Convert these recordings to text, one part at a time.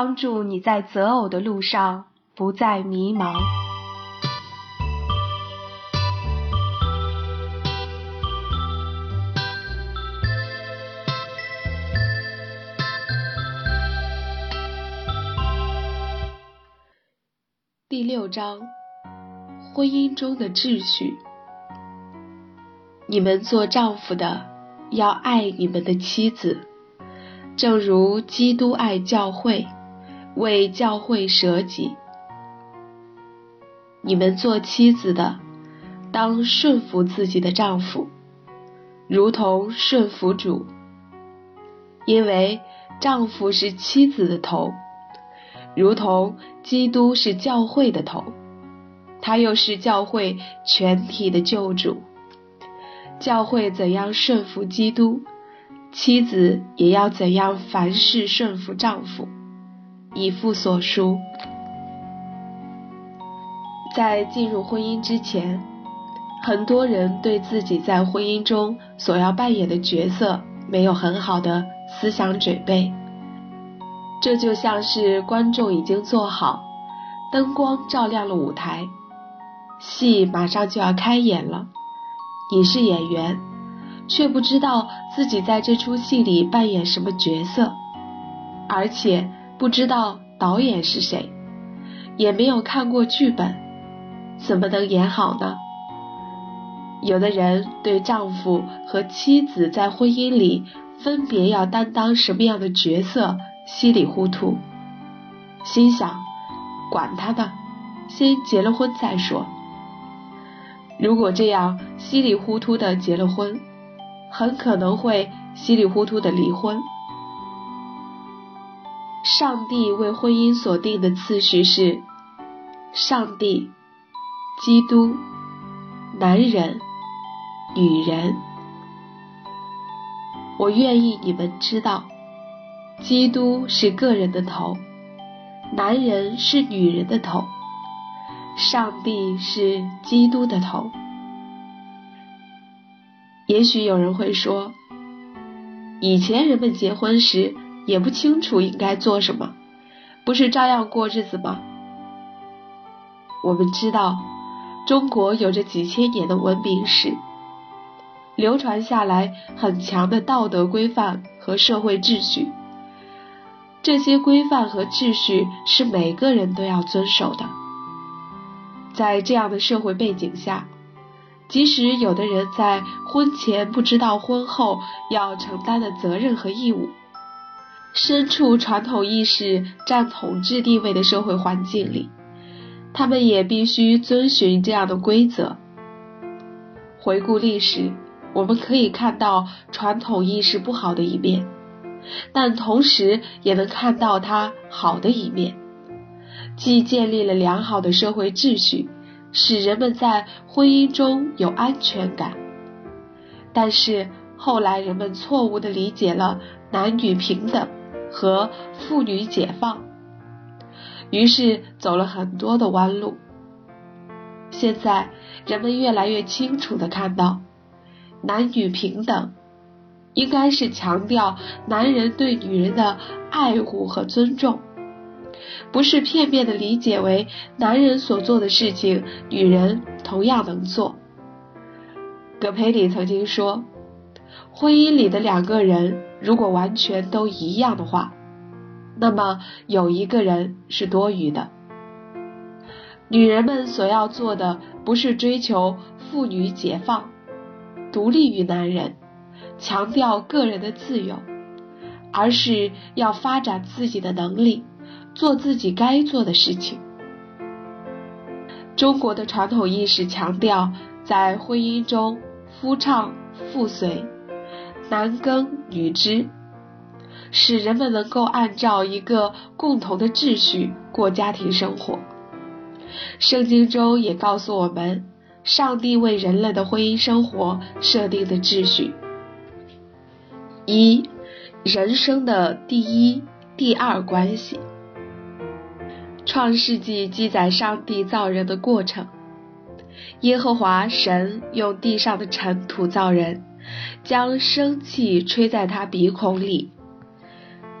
帮助你在择偶的路上不再迷茫。第六章，婚姻中的秩序。你们做丈夫的要爱你们的妻子，正如基督爱教会，为教会舍己。你们做妻子的当顺服自己的丈夫，如同顺服主，因为丈夫是妻子的头，如同基督是教会的头，他又是教会全体的救主。教会怎样顺服基督，妻子也要怎样凡事顺服丈夫。以父所书。在进入婚姻之前，很多人对自己在婚姻中所要扮演的角色没有很好的思想准备。这就像是观众已经坐好，灯光照亮了舞台，戏马上就要开演了。你是演员，却不知道自己在这出戏里扮演什么角色，而且不知道导演是谁，也没有看过剧本，怎么能演好呢？有的人对丈夫和妻子在婚姻里分别要担当什么样的角色稀里糊涂，心想管他的，先结了婚再说。如果这样稀里糊涂的结了婚，很可能会稀里糊涂的离婚。上帝为婚姻所定的次序是：上帝、基督、男人、女人。我愿意你们知道，基督是个人的头，男人是女人的头。上帝是基督的头。也许有人会说，以前人们结婚时也不清楚应该做什么，不是照样过日子吗？我们知道，中国有着几千年的文明史，流传下来很强的道德规范和社会秩序。这些规范和秩序是每个人都要遵守的。在这样的社会背景下，即使有的人在婚前不知道婚后要承担的责任和义务，身处传统意识占统治地位的社会环境里，他们也必须遵循这样的规则。回顾历史，我们可以看到传统意识不好的一面，但同时也能看到它好的一面。既建立了良好的社会秩序，使人们在婚姻中有安全感，但是后来人们错误的理解了男女平等和妇女解放，于是走了很多的弯路。现在人们越来越清楚的看到，男女平等应该是强调男人对女人的爱护和尊重。不是片面的理解为男人所做的事情，女人同样能做。葛培理曾经说，婚姻里的两个人如果完全都一样的话，那么有一个人是多余的。女人们所要做的不是追求妇女解放、独立于男人、强调个人的自由，而是要发展自己的能力。做自己该做的事情。中国的传统意识强调，在婚姻中夫唱妇随，男耕女织，使人们能够按照一个共同的秩序过家庭生活。圣经中也告诉我们，上帝为人类的婚姻生活设定的秩序：一、人生的第一、第二关系。创世纪记载上帝造人的过程。耶和华神用地上的尘土造人，将生气吹在他鼻孔里，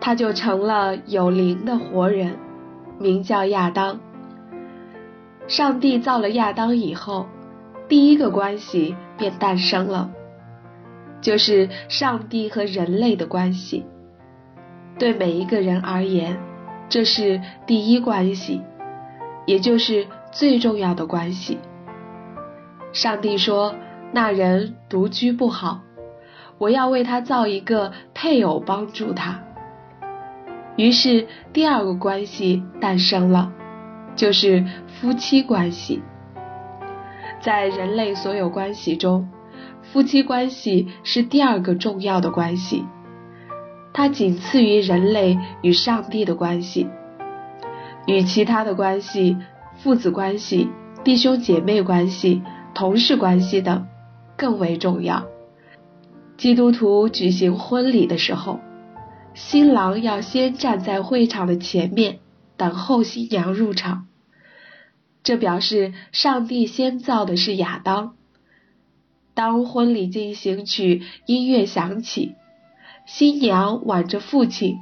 他就成了有灵的活人，名叫亚当。上帝造了亚当以后，第一个关系便诞生了，就是上帝和人类的关系。对每一个人而言，这是第一关系，也就是最重要的关系。上帝说：“那人独居不好，我要为他造一个配偶帮助他。”于是第二个关系诞生了，就是夫妻关系。在人类所有关系中，夫妻关系是第二个重要的关系，它仅次于人类与上帝的关系，与其他的关系，父子关系、弟兄姐妹关系。同事关系等更为重要。基督徒举行婚礼的时候，新郎要先站在会场的前面等候新娘入场，这表示上帝先造的是亚当。当婚礼进行曲音乐响起，新娘挽着父亲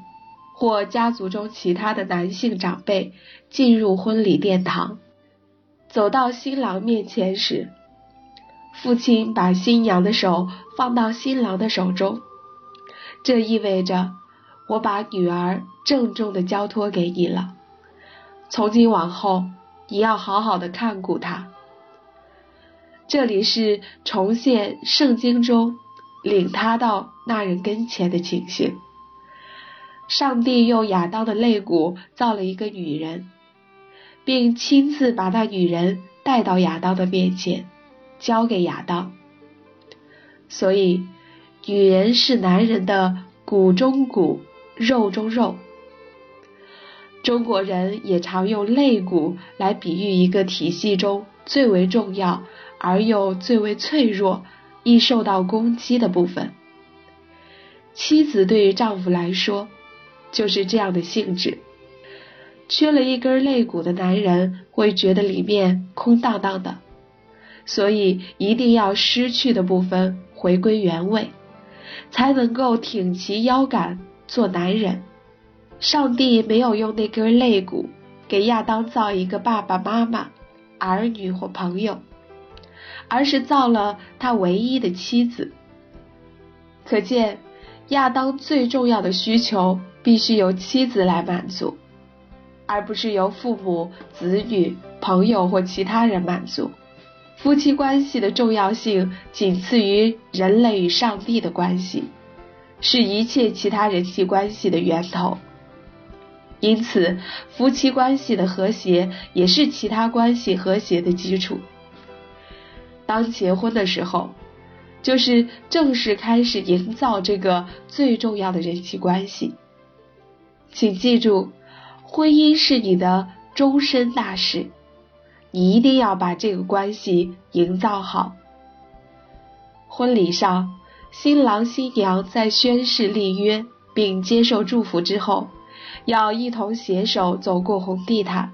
或家族中其他的男性长辈进入婚礼殿堂，走到新郎面前时。父亲把新娘的手放到新郎的手中，这意味着我把女儿郑重的交托给你了。从今往后，你要好好的看顾她。这里是重现圣经中领他到那人跟前的情形。上帝用亚当的肋骨造了一个女人，并亲自把那女人带到亚当的面前。交给亚当，所以女人是男人的骨中骨、肉中肉。中国人也常用肋骨来比喻一个体系中最为重要而又最为脆弱、易受到攻击的部分。妻子对于丈夫来说就是这样的性质，缺了一根肋骨的男人会觉得里面空荡荡的。所以一定要失去的部分回归原位，才能够挺起腰杆做男人。上帝没有用那根肋骨给亚当造一个爸爸妈妈、儿女或朋友，而是造了他唯一的妻子。可见，亚当最重要的需求必须由妻子来满足，而不是由父母、子女、朋友或其他人满足。夫妻关系的重要性仅次于人类与上帝的关系，是一切其他人际关系的源头。因此，夫妻关系的和谐也是其他关系和谐的基础。当结婚的时候，就是正式开始营造这个最重要的人际关系。请记住，婚姻是你的终身大事。一定要把这个关系营造好。婚礼上，新郎新娘在宣誓立约并接受祝福之后，要一同携手走过红地毯。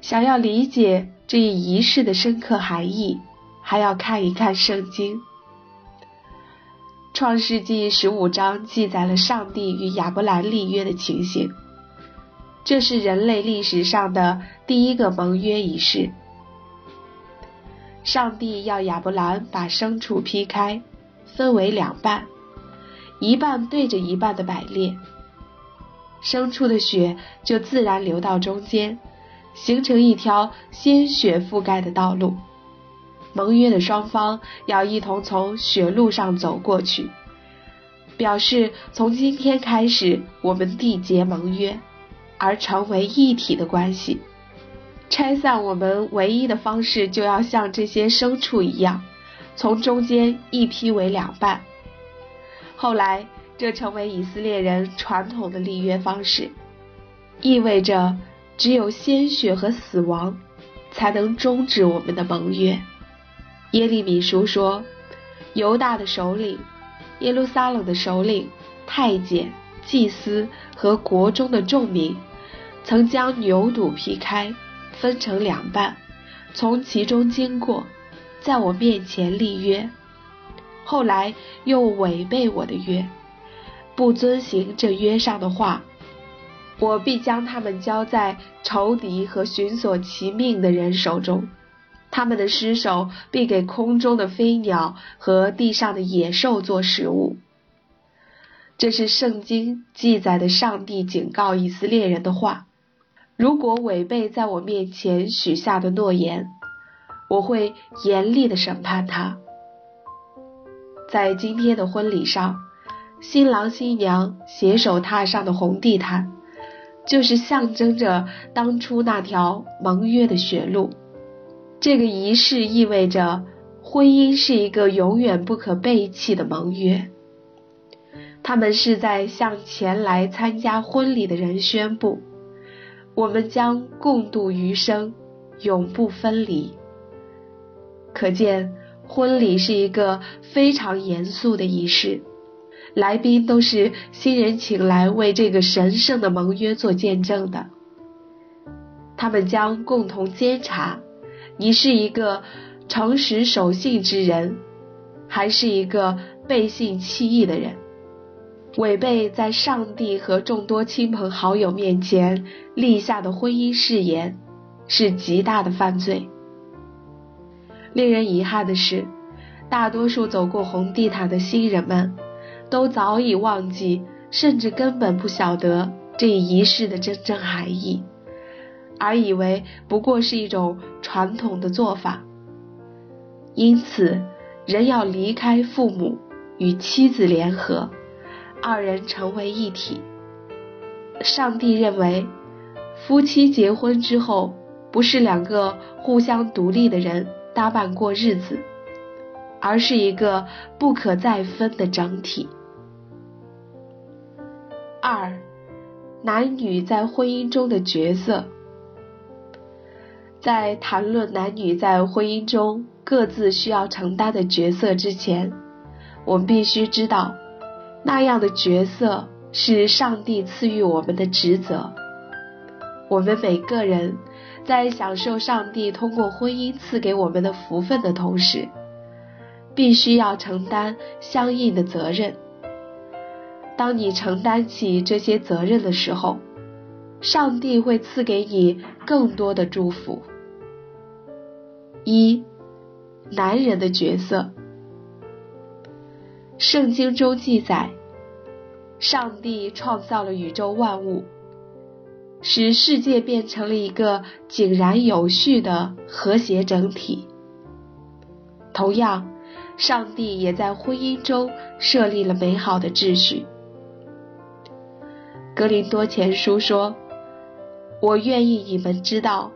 想要理解这一仪式的深刻含义，还要看一看圣经。创世纪十五章记载了上帝与亚伯兰立约的情形。这是人类历史上的第一个盟约仪式。上帝要亚伯兰把牲畜劈开，分为两半，一半对着一半的摆列，牲畜的血就自然流到中间，形成一条鲜血覆盖的道路。盟约的双方要一同从血路上走过去，表示从今天开始，我们缔结盟约。而成为一体的关系，拆散我们唯一的方式，就要像这些牲畜一样，从中间一劈为两半。后来，这成为以色列人传统的立约方式，意味着只有鲜血和死亡才能终止我们的盟约。耶利米书说，犹大的首领、耶路撒冷的首领、太监、祭司和国中的众民。曾将牛肚劈开，分成两半，从其中经过，在我面前立约。后来又违背我的约，不遵行这约上的话，我必将他们交在仇敌和寻索其命的人手中，他们的尸首必给空中的飞鸟和地上的野兽做食物。这是圣经记载的上帝警告以色列人的话。如果违背在我面前许下的诺言，我会严厉的审判他。在今天的婚礼上，新郎新娘携手踏上的红地毯，就是象征着当初那条盟约的血路。这个仪式意味着婚姻是一个永远不可背弃的盟约。他们是在向前来参加婚礼的人宣布：我们将共度余生，永不分离。可见。婚礼是一个非常严肃的仪式，来宾都是新人请来为这个神圣的盟约做见证的。他们将共同监察你是一个诚实守信之人，还是一个背信弃义的人。违背在上帝和众多亲朋好友面前立下的婚姻誓言，是极大的犯罪。令人遗憾的是，大多数走过红地毯的新人们，都早已忘记，甚至根本不晓得这一仪式的真正含义，而以为不过是一种传统的做法。因此，人要离开父母，与妻子联合，二人成为一体。上帝认为，夫妻结婚之后，不是两个互相独立的人。搭伴过日子，而是一个不可再分的整体。二，男女在婚姻中的角色。在谈论男女在婚姻中各自需要承担的角色之前，我们必须知道，那样的角色是上帝赐予我们的职责。我们每个人。在享受上帝通过婚姻赐给我们的福分的同时，必须要承担相应的责任。当你承担起这些责任的时候，上帝会赐给你更多的祝福。一，男人的角色。圣经中记载，上帝创造了宇宙万物。使世界变成了一个井然有序的和谐整体。同样，上帝也在婚姻中设立了美好的秩序。格林多前书说：“我愿意你们知道，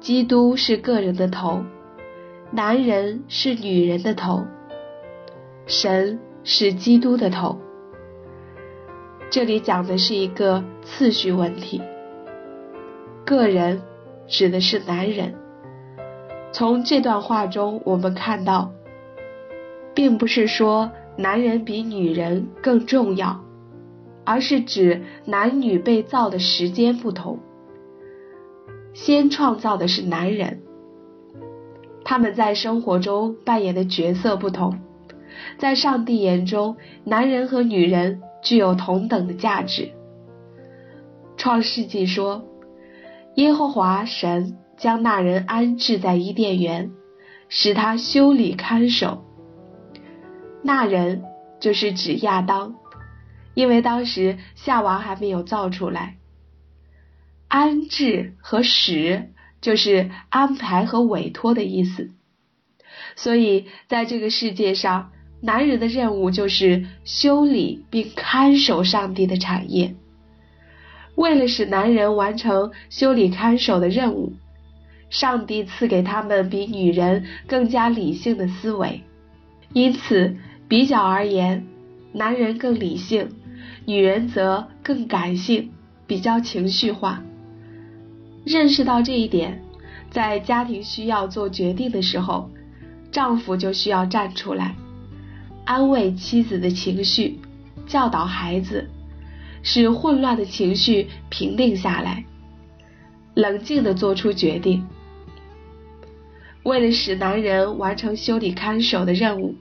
基督是个人的头，男人是女人的头，神是基督的头。”这里讲的是一个次序问题。个人指的是男人。从这段话中，我们看到，并不是说男人比女人更重要，而是指男女被造的时间不同。先创造的是男人，他们在生活中扮演的角色不同，在上帝眼中，男人和女人具有同等的价值。创世纪说。耶和华神将那人安置在伊甸园，使他修理看守。那人就是指亚当，因为当时夏娃还没有造出来。安置和使就是安排和委托的意思，所以在这个世界上，男人的任务就是修理并看守上帝的产业。为了使男人完成修理看守的任务，上帝赐给他们比女人更加理性的思维。因此，比较而言，男人更理性，女人则更感性，比较情绪化。认识到这一点，在家庭需要做决定的时候，丈夫就需要站出来，安慰妻子的情绪，教导孩子。使混乱的情绪平定下来，冷静的做出决定。为了使男人完成修理看守的任务，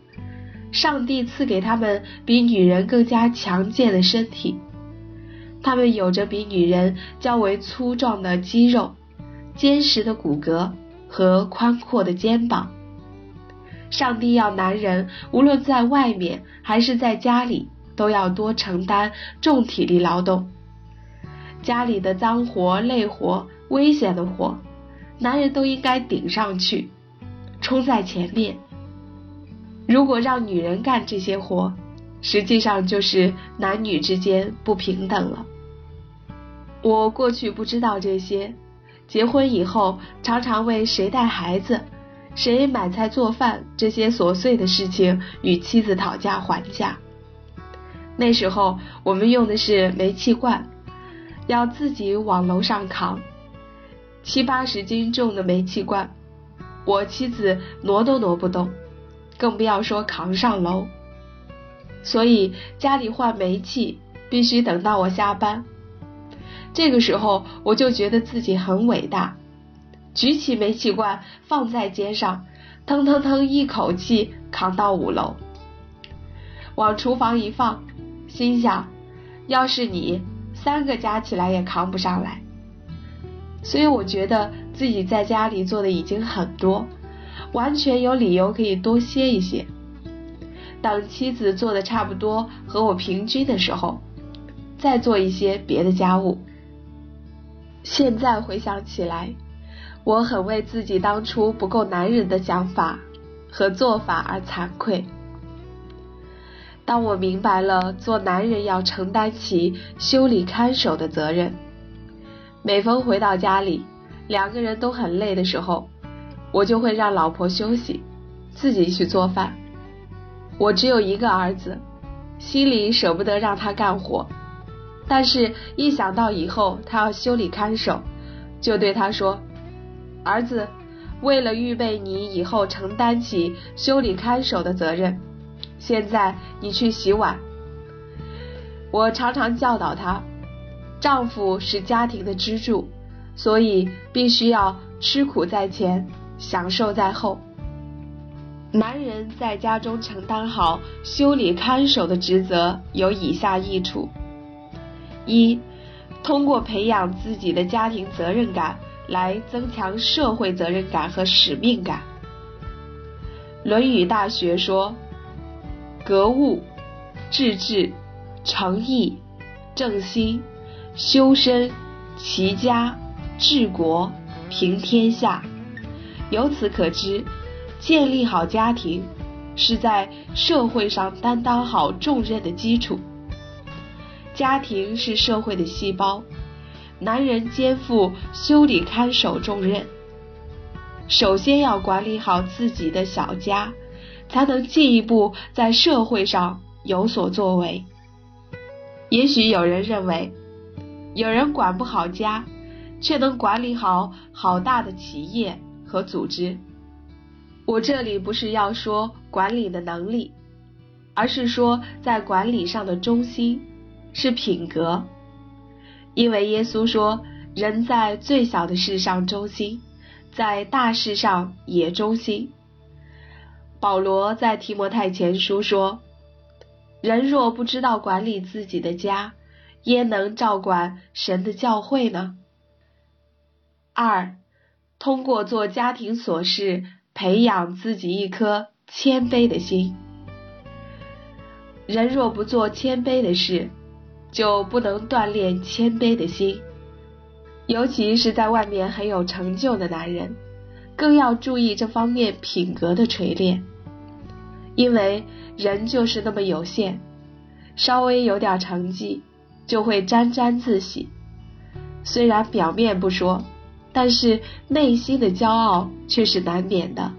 上帝赐给他们比女人更加强健的身体，他们有着比女人较为粗壮的肌肉、坚实的骨骼和宽阔的肩膀。上帝要男人无论在外面还是在家里，都要多承担重体力劳动。家里的脏活、累活、危险的活，男人都应该顶上去，冲在前面。如果让女人干这些活，实际上就是男女之间不平等了。我过去不知道这些，结婚以后常常为谁带孩子。谁买菜做饭这些琐碎的事情与妻子讨价还价。那时候我们用的是煤气罐，要自己往楼上扛，七八十斤重的煤气罐，我妻子挪都挪不动，更不要说扛上楼。所以家里换煤气必须等到我下班。这个时候我就觉得自己很伟大。举起煤气罐放在肩上，腾腾腾一口气扛到五楼，往厨房一放，心想：要是你三个加起来也扛不上来。所以我觉得自己在家里做的已经很多，完全有理由可以多歇一歇。等妻子做的差不多和我平均的时候，再做一些别的家务。现在回想起来。我很为自己当初不够男人的想法和做法而惭愧。当我明白了做男人要承担起修理看守的责任，每逢回到家里，两个人都很累的时候，我就会让老婆休息，自己去做饭。我只有一个儿子，心里舍不得让他干活，但是一想到以后他要修理看守，就对他说。儿子，为了预备你以后承担起修理看守的责任，现在你去洗碗。我常常教导他，丈夫是家庭的支柱，所以必须要吃苦在前，享受在后。男人在家中承担好修理看守的职责，有以下益处：一，通过培养自己的家庭责任感。来增强社会责任感和使命感。《论语·大学》说：“格物、致知、诚意、正心、修身、齐家、治国、平天下。”由此可知，建立好家庭是在社会上担当好重任的基础。家庭是社会的细胞。男人肩负修理看守重任，首先要管理好自己的小家，才能进一步在社会上有所作为。也许有人认为，有人管不好家，却能管理好好大的企业和组织。我这里不是要说管理的能力，而是说在管理上的中心是品格。因为耶稣说：“人在最小的事上忠心，在大事上也忠心。”保罗在提摩太前书说：“人若不知道管理自己的家，焉能照管神的教会呢？”二，通过做家庭琐事，培养自己一颗谦卑的心。人若不做谦卑的事，就不能锻炼谦卑的心，尤其是在外面很有成就的男人，更要注意这方面品格的锤炼。因为人就是那么有限，稍微有点成绩就会沾沾自喜，虽然表面不说，但是内心的骄傲却是难免的。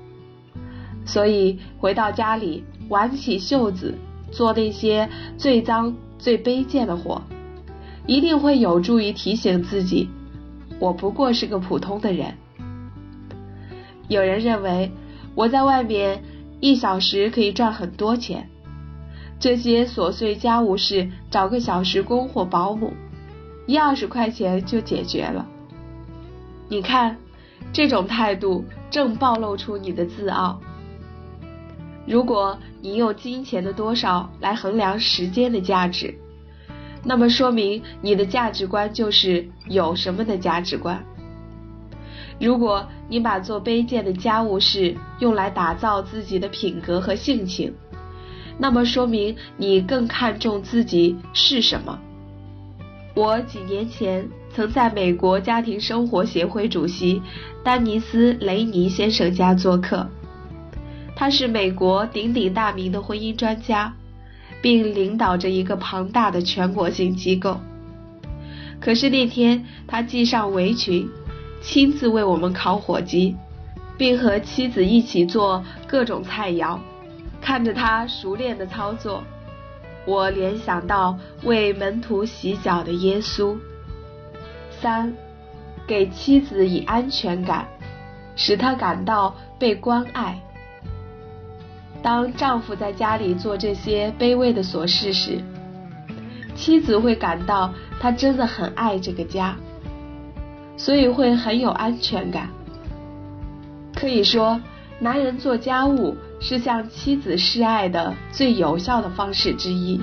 所以回到家里，挽起袖子做那些最脏。最卑贱的活，一定会有助于提醒自己，我不过是个普通的人。有人认为我在外面一小时可以赚很多钱，这些琐碎家务事找个小时工或保姆，一二十块钱就解决了。你看，这种态度正暴露出你的自傲。如果你用金钱的多少来衡量时间的价值，那么说明你的价值观就是有什么的价值观。如果你把做卑贱的家务事用来打造自己的品格和性情，那么说明你更看重自己是什么。我几年前曾在美国家庭生活协会主席丹尼斯·雷尼先生家做客。他是美国鼎鼎大名的婚姻专家，并领导着一个庞大的全国性机构。可是那天，他系上围裙，亲自为我们烤火鸡，并和妻子一起做各种菜肴。看着他熟练的操作，我联想到为门徒洗脚的耶稣。三，给妻子以安全感，使她感到被关爱。当丈夫在家里做这些卑微的琐事时，妻子会感到他真的很爱这个家，所以会很有安全感。可以说，男人做家务是向妻子示爱的最有效的方式之一。